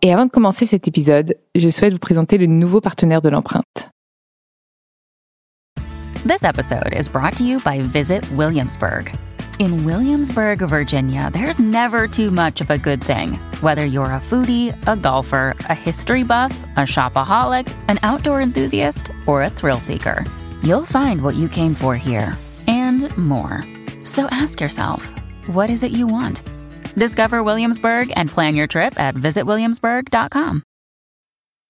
Et avant de commencer cet épisode, je souhaite vous présenter le nouveau partenaire de l'empreinte. This episode is brought to you by Visit Williamsburg. In Williamsburg, Virginia, there's never too much of a good thing. Whether you're a foodie, a golfer, a history buff, a shopaholic, an outdoor enthusiast, or a thrill seeker, you'll find what you came for here and more. So ask yourself, what is it you want? Discover Williamsburg and plan your trip at visitwilliamsburg.com.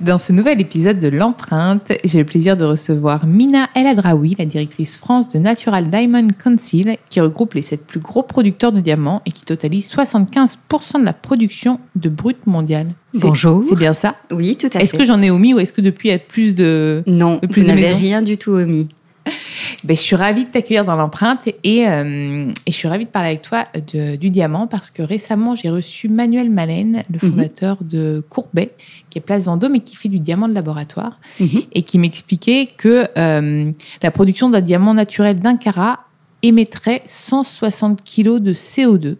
Dans ce nouvel épisode de l'empreinte, j'ai le plaisir de recevoir Mina El Adraoui, la directrice France de Natural Diamond Council, qui regroupe les sept plus gros producteurs de diamants et qui totalise 75% de la production de brut mondiale. Bonjour. C'est bien ça? Oui, tout à fait. Est-ce que j'en ai omis ou est-ce que depuis il y a plus de Non, de plus vous n'avez rien du tout omis. Ben, je suis ravie de t'accueillir dans l'empreinte et, euh, et je suis ravie de parler avec toi de- du diamant parce que récemment j'ai reçu Manuel Malène, le Mhm. fondateur de Courbet, qui est Place Vendôme et qui fait du diamant de laboratoire Mhm. et qui m'expliquait que euh, la production d'un diamant naturel d'un carat émettrait 160 kg de CO2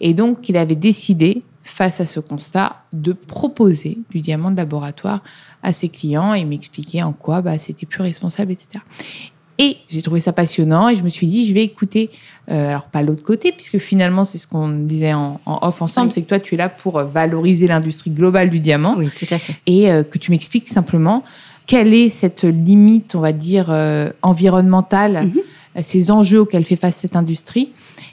et donc il avait décidé face à ce constat de proposer du diamant de laboratoire à ses clients et m'expliquer en quoi bah, c'était plus responsable, etc. Et j'ai trouvé ça passionnant et je me suis dit, je vais écouter, euh, alors pas l'autre côté, puisque finalement c'est ce qu'on disait en, en off ensemble, Oui. c'est que toi tu es là pour euh, valoriser l'industrie globale du diamant Oui, tout à fait. et euh, que tu m'expliques simplement quelle est cette limite, on va dire, euh, environnementale, Mhm. euh, ces enjeux auxquels fait face cette industrie,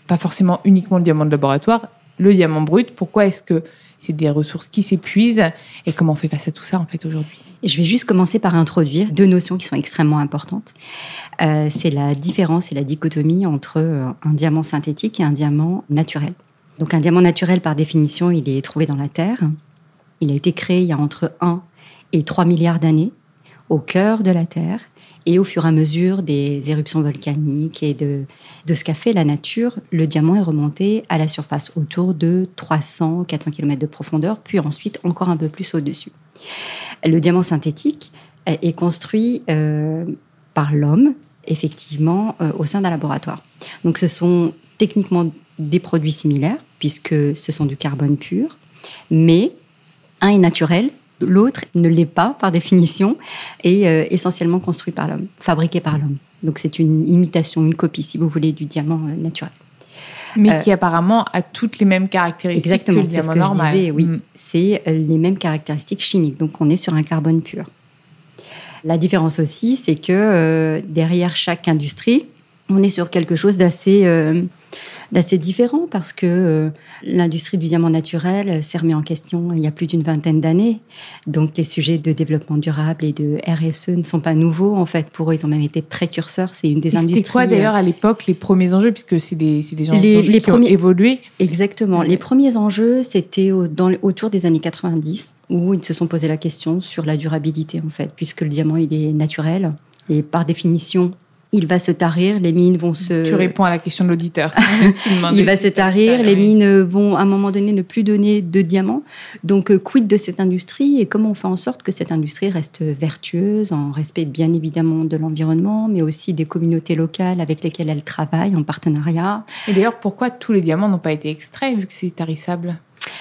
pas forcément uniquement le diamant de laboratoire, le diamant brut, pourquoi est-ce que c'est des ressources qui s'épuisent et comment on fait face à tout ça en fait aujourd'hui? Je vais juste commencer par introduire deux notions qui sont extrêmement importantes. Euh, c'est la différence et la dichotomie entre euh, un diamant synthétique et un diamant naturel. Donc un diamant naturel, par définition, il est trouvé dans la Terre. Il a été créé il y a entre 1 et 3 milliards d'années, au cœur de la Terre. Et au fur et à mesure des éruptions volcaniques et de, de ce qu'a fait la nature, le diamant est remonté à la surface autour de 300-400 km de profondeur, puis ensuite encore un peu plus au-dessus. Le diamant synthétique est est construit euh, par l'homme, effectivement, euh, au sein d'un laboratoire. Donc ce sont techniquement des produits similaires, puisque ce sont du carbone pur, mais un est naturel, l'autre ne l'est pas par définition, et euh, essentiellement construit par l'homme, fabriqué par l'homme. Donc c'est une imitation, une copie, si vous voulez, du diamant euh, naturel. Mais Euh, qui apparemment a toutes les mêmes caractéristiques Exactement, que le ce diamant que normal. je disais, oui. Mm. C'est les mêmes caractéristiques chimiques. Donc, on est sur un carbone pur. La différence aussi, c'est que derrière chaque industrie, on est sur quelque chose d'assez d'assez différent parce que euh, l'industrie du diamant naturel s'est remis en question il y a plus d'une vingtaine d'années. Donc, les sujets de développement durable et de RSE ne sont pas nouveaux. En fait, pour eux, ils ont même été précurseurs. C'est une des industries. C'était quoi d'ailleurs à l'époque les premiers enjeux, puisque c'est des, des gens Les- qui premiers- ont évolué Exactement. Ouais. Les premiers enjeux, c'était au- autour des années 90, où ils se sont posé la question sur la durabilité, en fait, puisque le diamant, il est naturel. Et par définition, il va se tarir, les mines vont se... Tu réponds à la question de l'auditeur. Il va se tarir, les mines vont à un moment donné ne plus donner de diamants. Donc, euh, quid de cette industrie et comment on fait en sorte que cette industrie reste vertueuse, en respect bien évidemment de l'environnement, mais aussi des communautés locales avec lesquelles elle travaille en partenariat? Et d'ailleurs, pourquoi tous les diamants n'ont pas été extraits vu que c'est tarissable?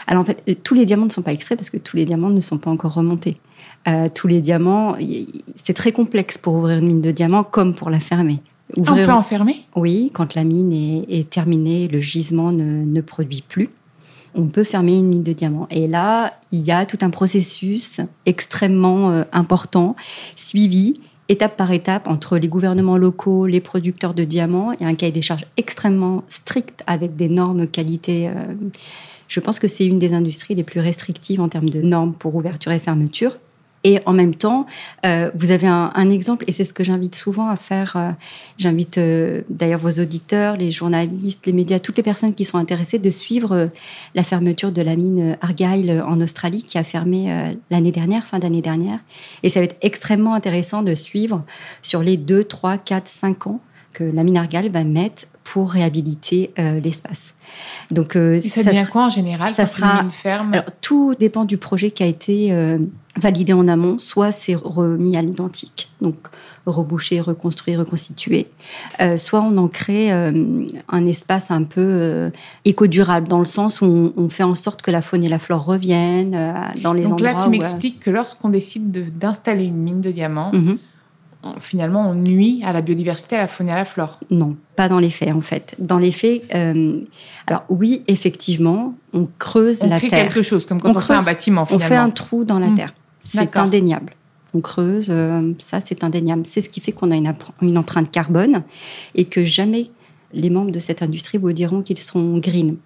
Alors en fait, tous les diamants ne sont pas extraits parce que tous les diamants ne sont pas encore remontés. Euh, tous les diamants, c'est très complexe pour ouvrir une mine de diamants comme pour la fermer. Ah, On peut enfermer Oui, quand la mine est, est terminée, le gisement ne, ne produit plus. on peut fermer une mine de diamants. Et là, il y a tout un processus extrêmement euh, important, suivi étape par étape entre les gouvernements locaux, les producteurs de diamants. Il y a un cahier des charges extrêmement strict avec des normes qualité. Euh, je pense que c'est une des industries les plus restrictives en termes de normes pour ouverture et fermeture. Et en même temps, euh, vous avez un, exemple, et c'est ce que j'invite souvent à faire. Euh, j'invite euh, d'ailleurs vos auditeurs, les journalistes, les médias, toutes les personnes qui sont intéressées de suivre la fermeture de la mine Argyle en Australie, qui a fermé l'année dernière, fin d'année dernière. Et ça va être extrêmement intéressant de suivre sur les 2, 3, 4, 5 ans que la mine Argyle va mettre pour réhabiliter l'espace. Donc, ça, ça devient quoi en général Ça sera une ferme? Alors, tout dépend du projet qui a été validé en amont, soit c'est remis à l'identique, donc rebouché, reconstruit, reconstitué, euh, soit on en crée euh, un espace un peu euh, éco-durable, dans le sens où on, fait en sorte que la faune et la flore reviennent dans les endroits. Donc là, tu m'expliques que lorsqu'on décide d'installer une mine de diamants, mhm. Finalement, on nuit à la biodiversité, à la faune et à la flore. Non, pas dans les faits, en fait. Dans les faits, alors oui, effectivement, on creuse on la crée terre. quelque chose, comme quand on, fait un bâtiment, finalement. On fait un trou dans la mmh. terre. C'est indéniable. On creuse, euh, ça c'est indéniable. C'est ce qui fait qu'on a une, empreinte carbone et que jamais les membres de cette industrie vous diront qu'ils sont green.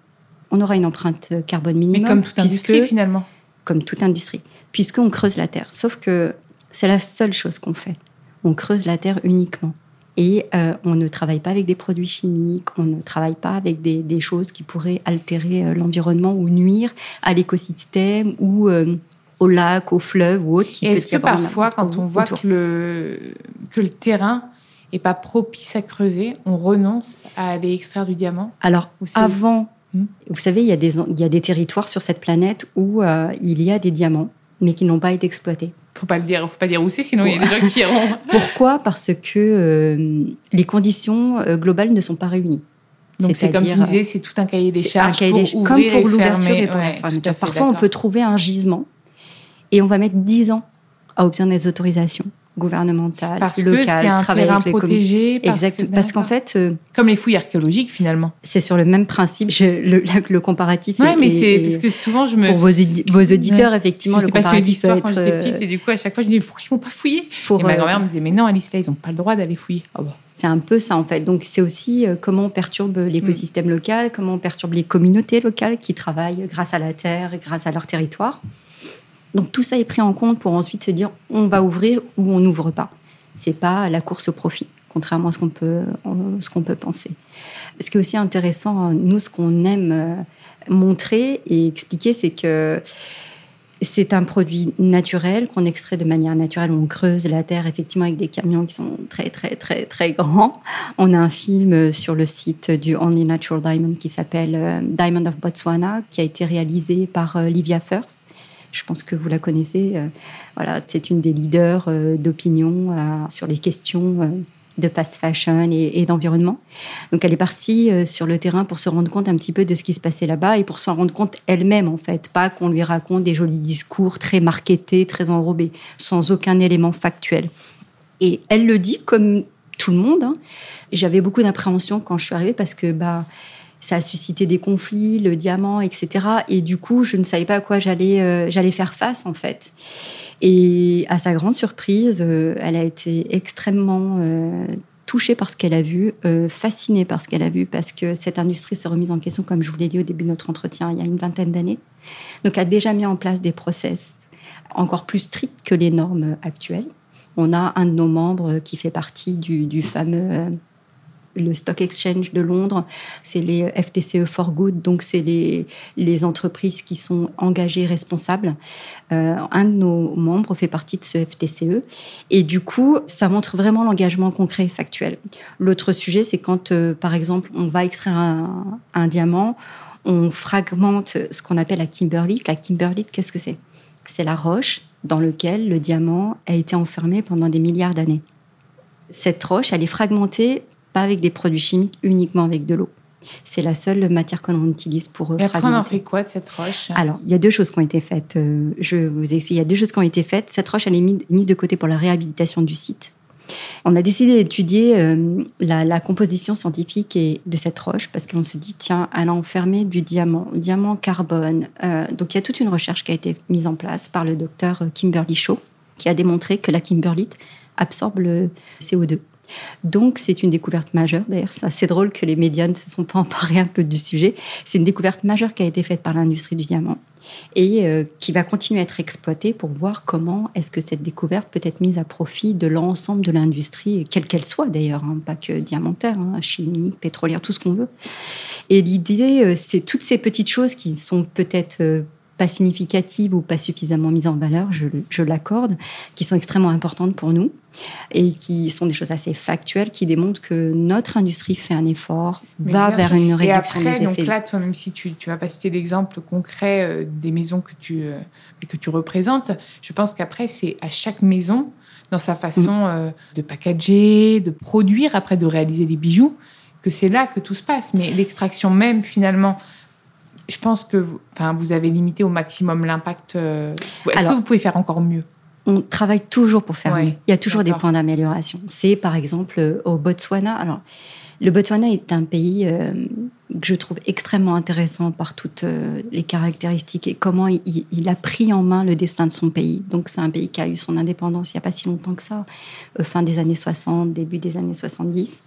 On aura une empreinte carbone minimum. Mais comme toute industrie finalement. Comme toute industrie, puisqu'on creuse la terre. Sauf que c'est la seule chose qu'on fait. On creuse la terre uniquement. Et euh, on ne travaille pas avec des produits chimiques, on ne travaille pas avec des, choses qui pourraient altérer euh, l'environnement ou nuire à l'écosystème ou au lac, au fleuve ou autre. Est-ce que parfois, quand on voit que le, que le terrain est pas propice à creuser, on renonce à aller extraire du diamant Alors, avant, hmm? vous savez, il y, a des, il y a des territoires sur cette planète où euh, il y a des diamants, mais qui n'ont pas été exploités. Faut pas le dire, faut pas dire où c'est, sinon il y a des gens qui iront. Pourquoi Parce que euh, les conditions euh, globales ne sont pas réunies. Donc c'est comme tu disais, c'est tout un cahier des charges. pour comme pour l'ouverture et pour la fermeture. Parfois, on peut trouver un gisement et on va mettre 10 ans à obtenir des autorisations gouvernementales, parce que un travailler terrain protégé. Parce exact. parce qu'en fait, euh, comme les fouilles archéologiques finalement. C'est sur le même principe. le, le, comparatif. Oui, mais c'est parce que souvent je me pour vos, vos auditeurs effectivement le comparatif peut être... quand j'étais petite et du coup à chaque fois je me disais pourquoi ils vont pas fouiller? Pour, et ma euh, grand-mère me disait mais non Alice là ils ont pas le droit d'aller fouiller. Oh, C'est un peu ça en fait. Donc c'est aussi euh, comment on perturbe l'écosystème mm. local, comment on perturbe les communautés locales qui travaillent grâce à la terre, grâce à leur territoire. Donc tout ça est pris en compte pour ensuite se dire on va ouvrir ou on n'ouvre pas. C'est pas la course au profit, contrairement à ce qu'on peut, ce qu'on peut penser. Ce qui est aussi intéressant, nous, ce qu'on aime euh, montrer et expliquer, c'est que c'est un produit naturel qu'on extrait de manière naturelle. On creuse la terre effectivement avec des camions qui sont très très très très grands. On a un film sur le site du Only Natural Diamond qui s'appelle euh, Diamond of Botswana, qui a été réalisé par euh, Livia First je pense que vous la connaissez. Euh, voilà, c'est une des leaders euh, d'opinion euh, sur les questions de fast fashion et, d'environnement. Donc elle est partie sur le terrain pour se rendre compte un petit peu de ce qui se passait là-bas et pour s'en rendre compte elle-même en fait, pas qu'on lui raconte des jolis discours très marketés, très enrobés, sans aucun élément factuel. Et elle le dit comme tout le monde. Hein. J'avais beaucoup d'appréhension quand je suis arrivée parce que bah ça a suscité des conflits, le diamant, etc. Et du coup, je ne savais pas à quoi j'allais euh, j'allais faire face en fait. Et à sa grande surprise, euh, elle a été extrêmement euh, touchée par ce qu'elle a vu, fascinée par ce qu'elle a vu, parce que cette industrie s'est remise en question, comme je vous l'ai dit au début de notre entretien, il y a une vingtaine d'années. Donc, a déjà mis en place des process encore plus stricts que les normes actuelles. On a un de nos membres qui fait partie du fameux le Stock Exchange de Londres, c'est les FTCE for Good, donc c'est les, les entreprises qui sont engagées, responsables. Euh, un de nos membres fait partie de ce FTCE et du coup, ça montre vraiment l'engagement concret, factuel. L'autre sujet, c'est quand, euh, par exemple, on va extraire un, diamant, on fragmente ce qu'on appelle la kimberlite. La kimberlite, qu'est-ce que c'est? C'est la roche dans laquelle le diamant a été enfermé pendant des milliards d'années. Cette roche, elle est fragmentée pas avec des produits chimiques, uniquement avec de l'eau. C'est la seule matière que l'on utilise pour Et après, on en fait quoi de cette roche? Alors, il y a deux choses qui ont été faites. Euh, je vous explique. Il y a deux choses qui ont été faites. Cette roche, elle est mise de côté pour la réhabilitation du site. On a décidé d'étudier euh, la, composition scientifique de cette roche parce qu'on se dit, tiens, elle a enfermé du diamant, diamant carbone. Euh, donc il y a toute une recherche qui a été mise en place par le docteur Kimberly Shaw qui a démontré que la kimberlite absorbe le CO2. Donc, c'est une découverte majeure. D'ailleurs, c'est assez drôle que les médias ne se sont pas emparés un peu du sujet. C'est une découverte majeure qui a été faite par l'industrie du diamant et euh, qui va continuer à être exploitée pour voir comment est-ce que cette découverte peut être mise à profit de l'ensemble de l'industrie, quelle qu'elle soit d'ailleurs, hein, pas que diamantaire, hein, chimique, pétrolière, tout ce qu'on veut. Et l'idée, euh, c'est toutes ces petites choses qui sont peut-être euh, pas significatives ou pas suffisamment mises en valeur, je, l'accorde, qui sont extrêmement importantes pour nous et qui sont des choses assez factuelles qui démontrent que notre industrie fait un effort, va vers une réduction et après, des effets. Donc là, toi, même si tu ne vas pas citer l'exemple concret euh, des maisons que tu, euh, que tu représentes, je pense qu'après, c'est à chaque maison, dans sa façon mm. euh, de packager, de produire, après de réaliser des bijoux, que c'est là que tout se passe. Mais l'extraction même, finalement, je pense que vous, enfin, vous avez limité au maximum l'impact. Est-ce que vous pouvez faire encore mieux? On travaille toujours pour faire mieux. Il y a toujours des points d'amélioration. C'est par exemple euh, au Botswana. Alors, le Botswana est un pays euh, que je trouve extrêmement intéressant par toutes les caractéristiques et comment il, a pris en main le destin de son pays. Donc, c'est un pays qui a eu son indépendance il n'y a pas si longtemps que ça, fin des années 60, début des années 70.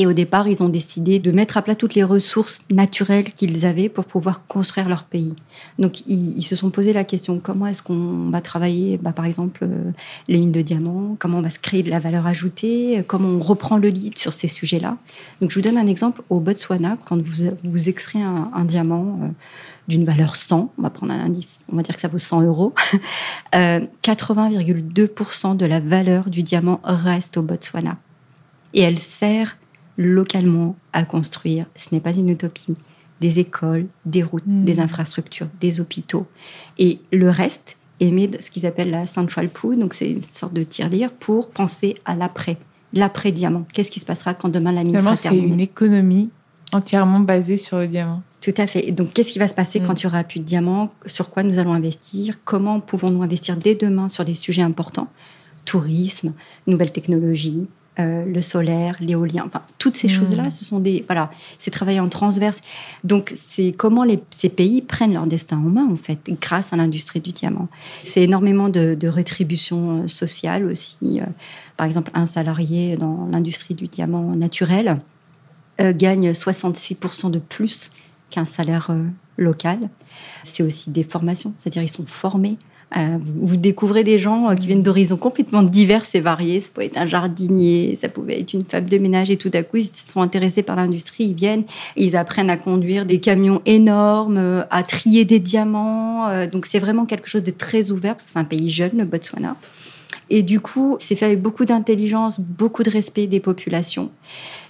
Et au départ, ils ont décidé de mettre à plat toutes les ressources naturelles qu'ils avaient pour pouvoir construire leur pays. Donc, ils, se sont posé la question comment est-ce qu'on va travailler, bah, par exemple, euh, les mines de diamants? Comment on va se créer de la valeur ajoutée? Comment on reprend le lead sur ces sujets-là? Donc, je vous donne un exemple. Au Botswana, quand vous, extrayez un, diamant euh, d'une valeur 100, on va prendre un indice, on va dire que ça vaut 100 euros, 80,2% euh, de la valeur du diamant reste au Botswana. Et elle sert localement à construire, ce n'est pas une utopie, des écoles, des routes, hmm. des infrastructures, des hôpitaux. Et le reste est mis de ce qu'ils appellent la central pool, donc c'est une sorte de tirelire pour penser à l'après, l'après-diamant. Qu'est-ce qui se passera quand demain la mine sera terminée? C'est une économie entièrement basée sur le diamant. Tout à fait. donc, qu'est-ce qui va se passer quand hmm. il n'y aura plus de diamants? Sur quoi nous allons investir? Comment pouvons-nous investir dès demain sur des sujets importants? Tourisme, nouvelles technologies, euh, le solaire, l'éolien, enfin toutes ces hmm. choses-là, ce sont des voilà, c'est travailler en transverse. Donc c'est comment ces pays prennent leur destin en main en fait, grâce à l'industrie du diamant. C'est énormément de, rétribution euh, sociale aussi. Euh, par exemple, un salarié dans l'industrie du diamant naturel gagne 66% de plus qu'un salaire local. C'est aussi des formations, c'est-à-dire ils sont formés vous découvrez des gens euh, qui viennent d'horizons complètement divers et variés. Ça pouvait être un jardinier, ça pouvait être une femme de ménage, et tout à coup, ils sont intéressés par l'industrie. Ils viennent, ils apprennent à conduire des camions énormes, euh, à trier des diamants. Donc, c'est vraiment quelque chose de très ouvert, parce que c'est un pays jeune, le Botswana. Et du coup, c'est fait avec beaucoup d'intelligence, beaucoup de respect des populations.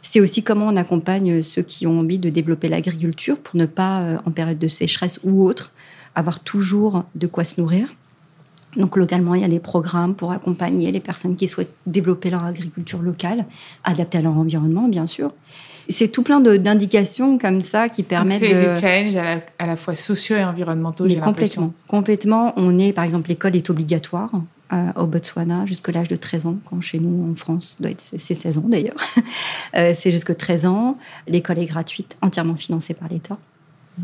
C'est aussi comment on accompagne ceux qui ont envie de développer l'agriculture pour ne pas, en période de sécheresse ou autre, avoir toujours de quoi se nourrir. Donc localement, il y a des programmes pour accompagner les personnes qui souhaitent développer leur agriculture locale, adaptée à leur environnement, bien sûr. C'est tout plein d'indications comme ça qui permettent de... C'est des challenges à la, fois sociaux et environnementaux, j'ai complètement. Complètement. On est, par exemple, l'école est obligatoire euh, au Botswana jusqu'à l'âge de 13 ans, quand chez nous en France, c'est 16 ans d'ailleurs. Euh, c'est jusqu'à 13 ans. L'école est gratuite, entièrement financée par l'État. Mm.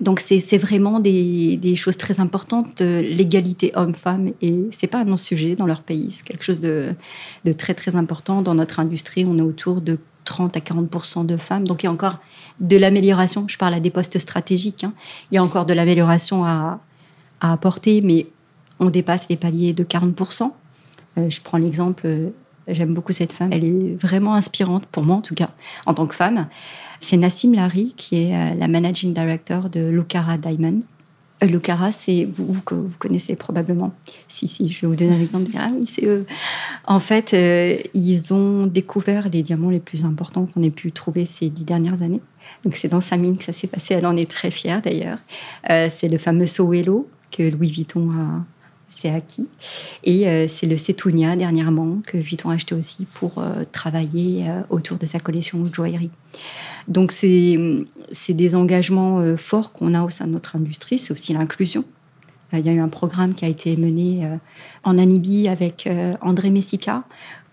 Donc c'est vraiment des, choses très importantes, l'égalité homme-femme, et c'est pas un non-sujet dans leur pays, c'est quelque chose de, très très important. Dans notre industrie, on est autour de 30 à 40% de femmes, donc il y a encore de l'amélioration. Je parle à des postes stratégiques, hein. il y a encore de l'amélioration à, apporter, mais on dépasse les paliers de 40% euh, Je prends l'exemple, j'aime beaucoup cette femme, elle est vraiment inspirante pour moi en tout cas, en tant que femme. C'est Nassim Larry, qui est euh, la managing director de Lucara Diamond. Euh, Lucara, c'est vous, vous, vous, connaissez probablement. Si, si, je vais vous donner un exemple. Ah c'est eux. En fait, euh, ils ont découvert les diamants les plus importants qu'on ait pu trouver ces dix dernières années. Donc, c'est dans sa mine que ça s'est passé. Elle en est très fière d'ailleurs. c'est le fameux Sowelo que Louis Vuitton a, c'est acquis. Et c'est le Setounia dernièrement que Vuitton a acheté aussi pour travailler autour de sa collection de joaillerie. Donc c'est des engagements euh, forts qu'on a au sein de notre industrie. C'est aussi l'inclusion. Euh, il y a eu un programme qui a été mené euh, en Namibie avec André Messica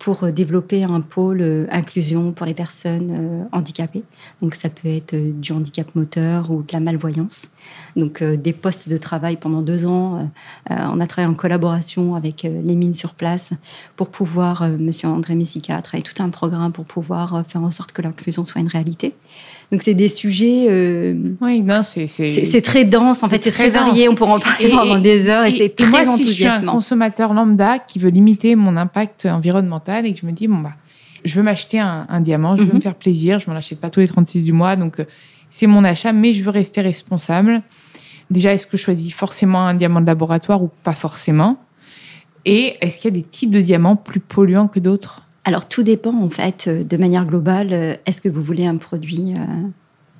pour euh, développer un pôle euh, inclusion pour les personnes euh, handicapées. Donc ça peut être du handicap moteur ou de la malvoyance. Donc des postes de travail pendant deux ans. on a travaillé en collaboration avec les mines sur place pour pouvoir, Monsieur André Messica a travaillé tout un programme pour pouvoir faire en sorte que l'inclusion soit une réalité. Donc c'est des sujets. oui, non, c'est c'est très dense. En fait, c'est très, varié. On pourra en parler pendant des heures et, c'est très moi, enthousiasmant. Si je suis un consommateur lambda qui veut limiter mon impact environnemental et que je me dis bon bah je veux m'acheter un, diamant, je veux me mhm. faire plaisir, je m'en achète pas tous les 36 du mois, donc euh, c'est mon achat, mais je veux rester responsable. Déjà, est-ce que je choisis forcément un diamant de laboratoire ou pas forcément? Et est-ce qu'il y a des types de diamants plus polluants que d'autres? Alors tout dépend en fait euh, de manière globale. Euh, est-ce que vous voulez un produit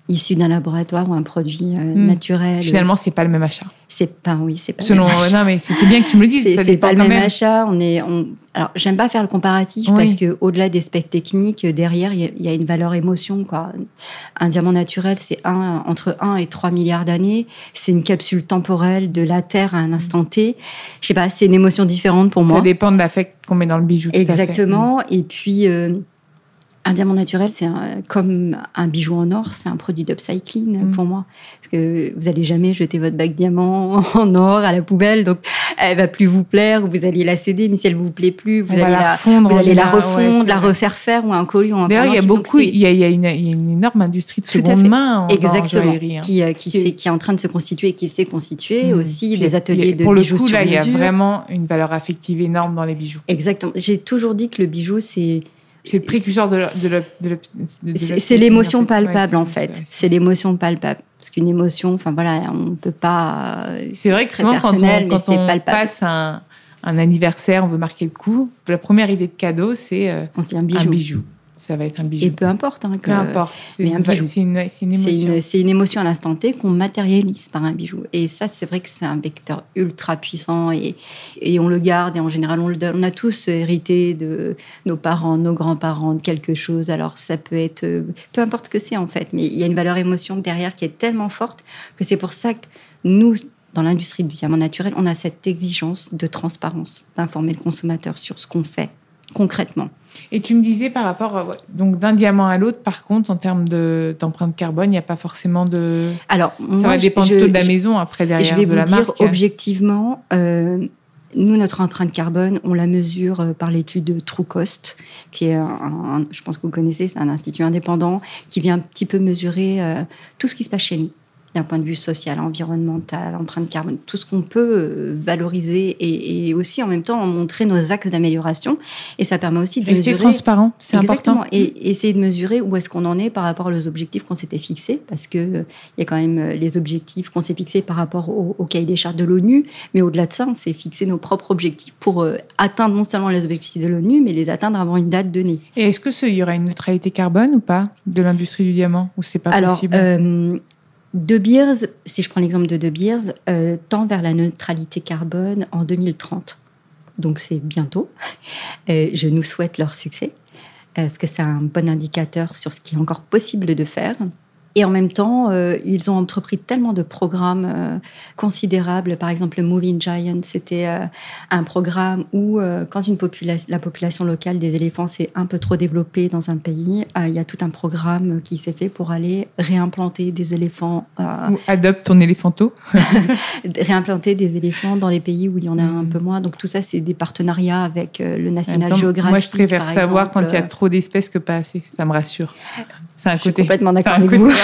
issu d'un laboratoire ou un produit hmm. naturel Finalement, c'est pas le même achat. C'est pas, oui, c'est pas. Selon, non, mais c'est bien que tu me le dises. C'est pas le même, achat. On est, on... Alors, j'aime pas faire le comparatif parce que au-delà des specs techniques, derrière, il y, a une valeur émotion, quoi. Un diamant naturel, c'est un, entre 1 et 3 milliards d'années. C'est une capsule temporelle de la Terre à un instant T. Je sais pas, c'est une émotion différente pour moi. Ça dépend de l'affect qu'on met dans le bijou. Exactement. Et puis, euh, un diamant naturel, c'est comme un bijou en or, c'est un produit d'upcycling mm. pour moi. Parce que vous allez jamais jeter votre bague diamant en or à la poubelle, donc elle va plus vous plaire, vous allez la céder, mais si elle vous plaît plus, vous, allez la, vous allez la refondre, la refaire faire ou un collier en D'ailleurs, il y a beaucoup, il y a, y a, une, énorme industrie de seconde main en, Exactement, hein. qui, euh, qui, est, qui, est en train de se constituer et qui s'est constitué mm. aussi, des ateliers de pour bijoux Pour le coup, là, il y a vraiment une valeur affective énorme dans les bijoux. Exactement. J'ai toujours dit que le bijou, c'est c'est le précurseur de, C'est l'émotion palpable en fait. C'est l'émotion palpable. Parce qu'une émotion, enfin voilà, on ne peut pas. C'est vrai que souvent quand on, quand on passe un, un, anniversaire, on veut marquer le coup. La première idée de cadeau, c'est euh, un bijou ça va être un bijou. Et peu importe. Hein, peu importe. C'est une, une, émotion. C'est une, émotion à l'instant T qu'on matérialise par un bijou. Et ça, c'est vrai que c'est un vecteur ultra puissant et, et, on le garde. Et en général, on le donne. On a tous hérité de nos parents, nos grands-parents, de quelque chose. Alors, ça peut être. Peu importe ce que c'est, en fait. Mais il y a une valeur émotion derrière qui est tellement forte que c'est pour ça que nous, dans l'industrie du diamant naturel, on a cette exigence de transparence, d'informer le consommateur sur ce qu'on fait concrètement. Et tu me disais par rapport euh, donc d'un diamant à l'autre, par contre, en termes d'empreinte carbone, il n'y a pas forcément de. Alors, ça va dépendre de la maison après derrière je vais de vous la dire objectivement. Euh, nous, notre empreinte carbone, on la mesure euh, par l'étude TrueCost, qui est, un, je pense que vous connaissez, c'est un institut indépendant qui vient un petit peu mesurer tout ce qui se passe chez nous d'un point de vue social, environnemental, empreinte carbone, tout ce qu'on peut euh, valoriser et, aussi en même temps montrer nos axes d'amélioration. Et ça permet aussi de Rester mesurer. transparent, c'est important. Et essayer de mesurer où est-ce qu'on en est par rapport aux objectifs qu'on s'était fixés, parce que euh, il y a quand même euh, les objectifs qu'on s'est fixés par rapport au, cahier des chartes de l'ONU, mais au-delà de ça, on s'est fixé nos propres objectifs pour atteindre non seulement les objectifs de l'ONU, mais les atteindre avant une date donnée. Et est-ce que il y aura une neutralité carbone ou pas de l'industrie du diamant, ou c'est pas Alors, possible? De Beers, si je prends l'exemple de De Beers, euh, tend vers la neutralité carbone en 2030. Donc c'est bientôt. je nous souhaite leur succès. Est-ce que c'est un bon indicateur sur ce qui est encore possible de faire et en même temps, euh, ils ont entrepris tellement de programmes euh, considérables. Par exemple, le Moving Giant, c'était euh, un programme où, quand une la population locale des éléphants s'est un peu trop développée dans un pays, il y a tout un programme qui s'est fait pour aller réimplanter des éléphants. ou adopte ton éléphanto. réimplanter des éléphants dans les pays où il y en a un mm. peu moins. Donc tout ça, c'est des partenariats avec le National Geographic. Moi, je préfère savoir quand il y a trop d'espèces que pas assez. Ça me rassure. C'est un côté. complètement d'accord avec vous.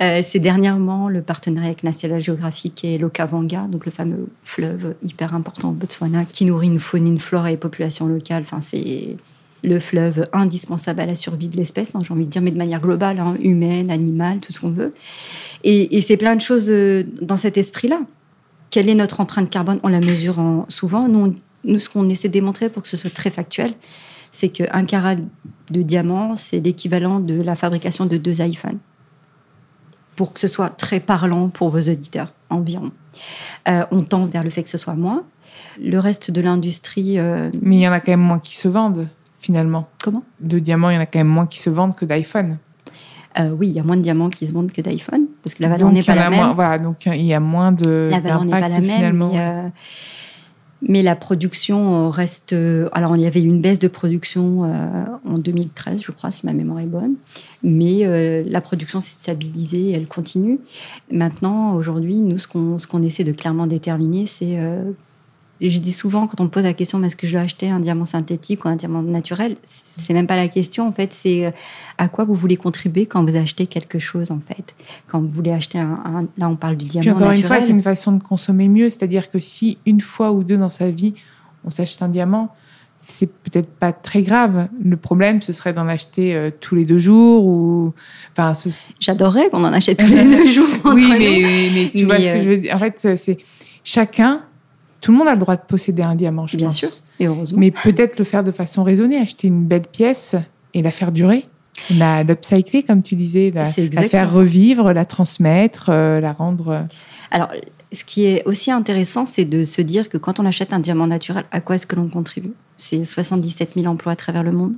Euh, c'est dernièrement le partenariat avec National Geographic et l'Okavanga, donc le fameux fleuve hyper important au Botswana, qui nourrit une faune, une flore et population locale. Enfin, c'est le fleuve indispensable à la survie de l'espèce, hein, j'ai envie de dire, mais de manière globale, hein, humaine, animale, tout ce qu'on veut. Et, c'est plein de choses euh, dans cet esprit-là. Quelle est notre empreinte carbone? On la mesure en, souvent. Nous, nous, ce qu'on essaie de démontrer pour que ce soit très factuel, c'est qu'un carat de diamant, c'est l'équivalent de la fabrication de deux iPhones pour que ce soit très parlant pour vos auditeurs environ. Euh, on tend vers le fait que ce soit moins. Le reste de l'industrie. Euh, Mais il y en a quand même moins qui se vendent finalement. Comment? De diamants, il y en a quand même moins qui se vendent que d'iPhone. Euh, oui, il y a moins de diamants qui se vendent que d'iPhone parce que la valeur n'est pas la même. voilà, donc il y a moins de. La valeur n'est pas la même. Mais la production reste. Alors, il y avait une baisse de production en 2013, je crois, si ma mémoire est bonne. Mais la production s'est stabilisée, elle continue. Maintenant, aujourd'hui, nous, ce qu'on essaie de clairement déterminer, c'est je dis souvent quand on me pose la question est-ce que je dois acheter un diamant synthétique ou un diamant naturel c'est même pas la question en fait c'est euh, à quoi vous voulez contribuer quand vous achetez quelque chose en fait? Quand vous voulez acheter un, là on parle du diamant Puis encore une fois c'est une façon de consommer mieux c'est-à-dire que si une fois ou deux dans sa vie on s'achète un diamant c'est peut-être pas très grave. Le problème, ce serait d'en acheter euh, tous les deux jours ou. Enfin, j'adorerais qu'on en achète tous les deux jours. oui, mais, tu vois ce que euh, je veux dire. En fait, c'est chacun tout le monde a le droit de posséder un diamant, je Bien pense. sûr, et heureusement. Mais peut-être le faire de façon raisonnée, acheter une belle pièce et la faire durer. La l'upcycler, comme tu disais, la, faire revivre, la transmettre, euh, la rendre. Euh. Alors, ce qui est aussi intéressant, c'est de se dire que quand on achète un diamant naturel, à quoi est-ce que l'on contribue? C'est 77 000 emplois à travers le monde?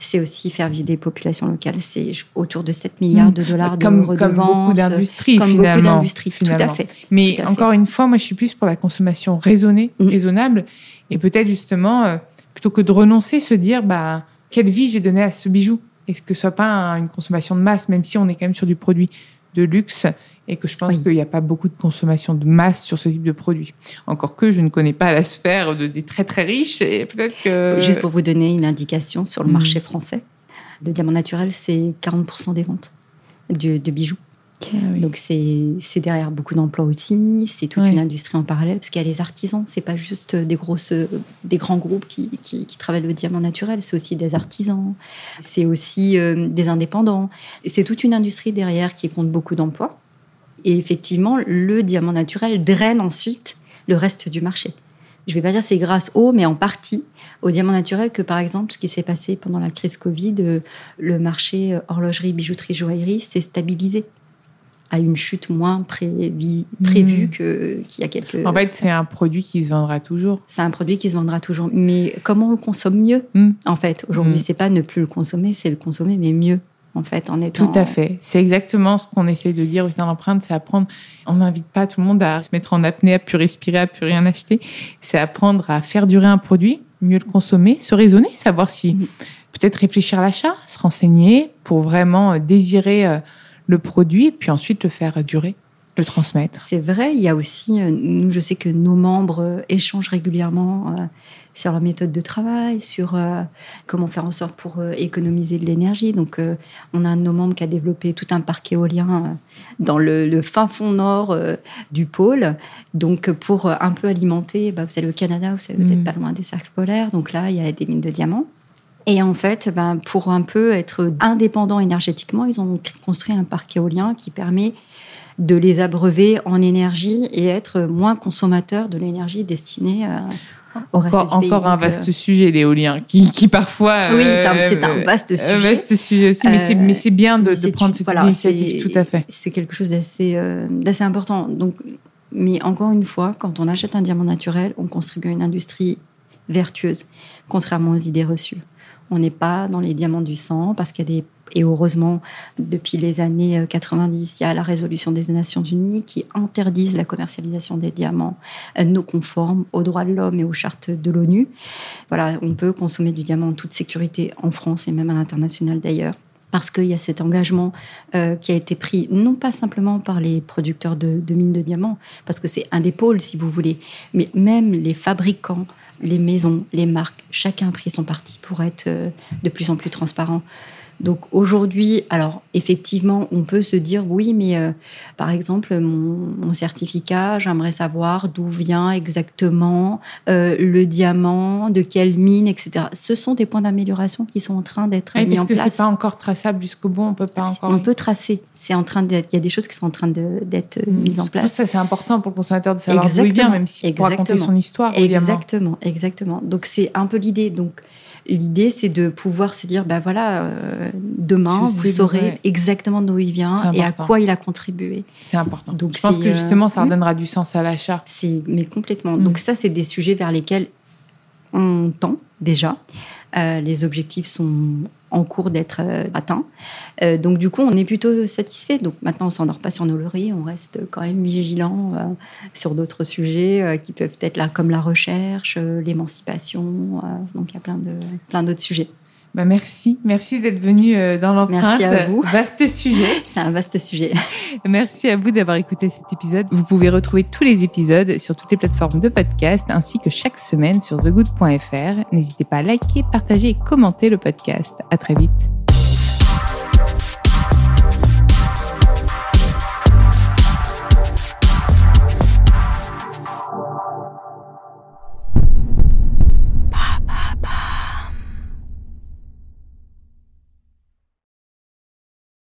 C'est aussi faire vivre des populations locales. C'est autour de 7 milliards de dollars de comme, redevances. Comme beaucoup d'industries, Comme beaucoup d'industries, tout à fait. Mais encore une fois, moi, je suis plus pour la consommation raisonnée, mm. raisonnable. Et peut-être justement, euh, plutôt que de renoncer, se dire, bah, quelle vie j'ai donné à ce bijou? Est-ce que ce soit pas une consommation de masse, même si on est quand même sur du produit? De luxe et que je pense qu'il n'y a pas beaucoup de consommation de masse sur ce type de produit. Encore que je ne connais pas la sphère de, des très très riches et peut-être que... Juste pour vous donner une indication sur le mm. marché français, le diamant naturel, c'est 40% des ventes de, de bijoux. Ah Donc c'est derrière beaucoup d'emplois aussi, c'est toute une industrie en parallèle, parce qu'il y a les artisans, c'est pas juste des, grosses, des grands groupes qui, qui, travaillent le diamant naturel, c'est aussi des artisans, c'est aussi euh, des indépendants. C'est toute une industrie derrière qui compte beaucoup d'emplois. Et effectivement, le diamant naturel draine ensuite le reste du marché. Je ne vais pas dire c'est grâce au, mais en partie au diamant naturel que, par exemple, ce qui s'est passé pendant la crise Covid, euh, le marché euh, horlogerie, bijouterie, joaillerie s'est stabilisé à une chute moins prévue mmh. qu'il y a quelques... En fait, c'est un produit qui se vendra toujours. C'est un produit qui se vendra toujours. Mais comment on le consomme mieux, mmh. en fait Aujourd'hui, mmh. c'est pas ne plus le consommer, c'est le consommer, mais mieux en fait, en étant... Tout à fait. C'est exactement ce qu'on essaie de dire aussi dans l'empreinte, c'est apprendre... On n'invite pas tout le monde à se mettre en apnée, à plus respirer, à plus rien acheter. C'est apprendre à faire durer un produit, mieux le consommer, se raisonner, savoir si... Mm. Peut-être réfléchir à l'achat, se renseigner pour vraiment désirer euh, le produit, puis ensuite le faire durer le transmettre. C'est vrai, il y a aussi, euh, nous, je sais que nos membres échangent régulièrement sur leur méthode de travail, sur euh, comment faire en sorte pour euh, économiser de l'énergie. Donc, euh, on a un de nos membres qui a développé tout un parc éolien dans le, fin fond nord du pôle. Donc, pour un peu alimenter, bah, vous allez au Canada, vous savez, vous n'êtes mm. pas loin des cercles polaires. Donc là, il y a des mines de diamants. Et en fait, ben, pour un peu être indépendants énergétiquement, ils ont construit un parc éolien qui permet de les abreuver en énergie et être moins consommateurs de l'énergie destinée encore, un vaste euh, sujet, l'éolien, qui, qui, parfois. Oui, c'est un euh, vaste sujet. Un vaste sujet aussi, mais c'est bien de, de prendre cette initiative, tout à fait. C'est quelque chose euh, d'assez important. Donc, mais encore une fois, quand on achète un diamant naturel, on contribue à une industrie vertueuse, contrairement aux idées reçues. On n'est pas dans les diamants du sang parce qu'il y a des et heureusement, depuis les années 90, il y a la résolution des Nations Unies qui interdisent la commercialisation des diamants non conformes aux droits de l'homme et aux chartes de l'ONU. Voilà, on peut consommer du diamant en toute sécurité en France et même à l'international d'ailleurs parce qu'il y a cet engagement euh, qui a été pris non pas simplement par les producteurs de mines de diamants, parce que c'est un des pôles si vous voulez, mais même les fabricants les maisons, les marques, chacun a pris son parti pour être euh, de plus en plus transparent. Donc aujourd'hui, alors effectivement, on peut se dire oui, mais euh, par exemple, mon, certificat, j'aimerais savoir d'où vient exactement euh, le diamant, de quelle mine, etc. Ce sont des points d'amélioration qui sont en train d'être mis en place. Parce que c'est pas encore traçable jusqu'au bout, on peut pas encore. On peut tracer. C'est en train d'être. Il y a des choses qui sont en train d'être mmh. mises en place. Ça, c'est important pour le consommateur de savoir d'où il vient, même si pour raconter son histoire. Exactement, exactement. Donc c'est un peu l'idée. Donc L'idée, c'est de pouvoir se dire, ben voilà, euh, demain, vous saurez exactement d'où il vient et à quoi il a contribué. C'est important. Donc, je pense que justement, ça euh, redonnera du sens à l'achat. C'est, mais complètement. Mm. Donc ça, c'est des sujets vers lesquels on tend déjà. Euh, les objectifs sont en cours d'être atteint. donc du coup, on est plutôt satisfait. Donc maintenant, on s'endort pas sur nos lauriers, on reste quand même vigilant sur d'autres sujets qui peuvent être là, comme la recherche, l'émancipation. donc il y a plein de plein d'autres sujets. Bah merci, merci d'être venu euh, dans l'empreinte. Merci à vous. Vaste sujet. C'est un vaste sujet. Merci à vous d'avoir écouté cet épisode. Vous pouvez retrouver tous les épisodes sur toutes les plateformes de podcast ainsi que chaque semaine sur thegood.fr. N'hésitez pas à liker, partager et commenter le podcast. À très vite.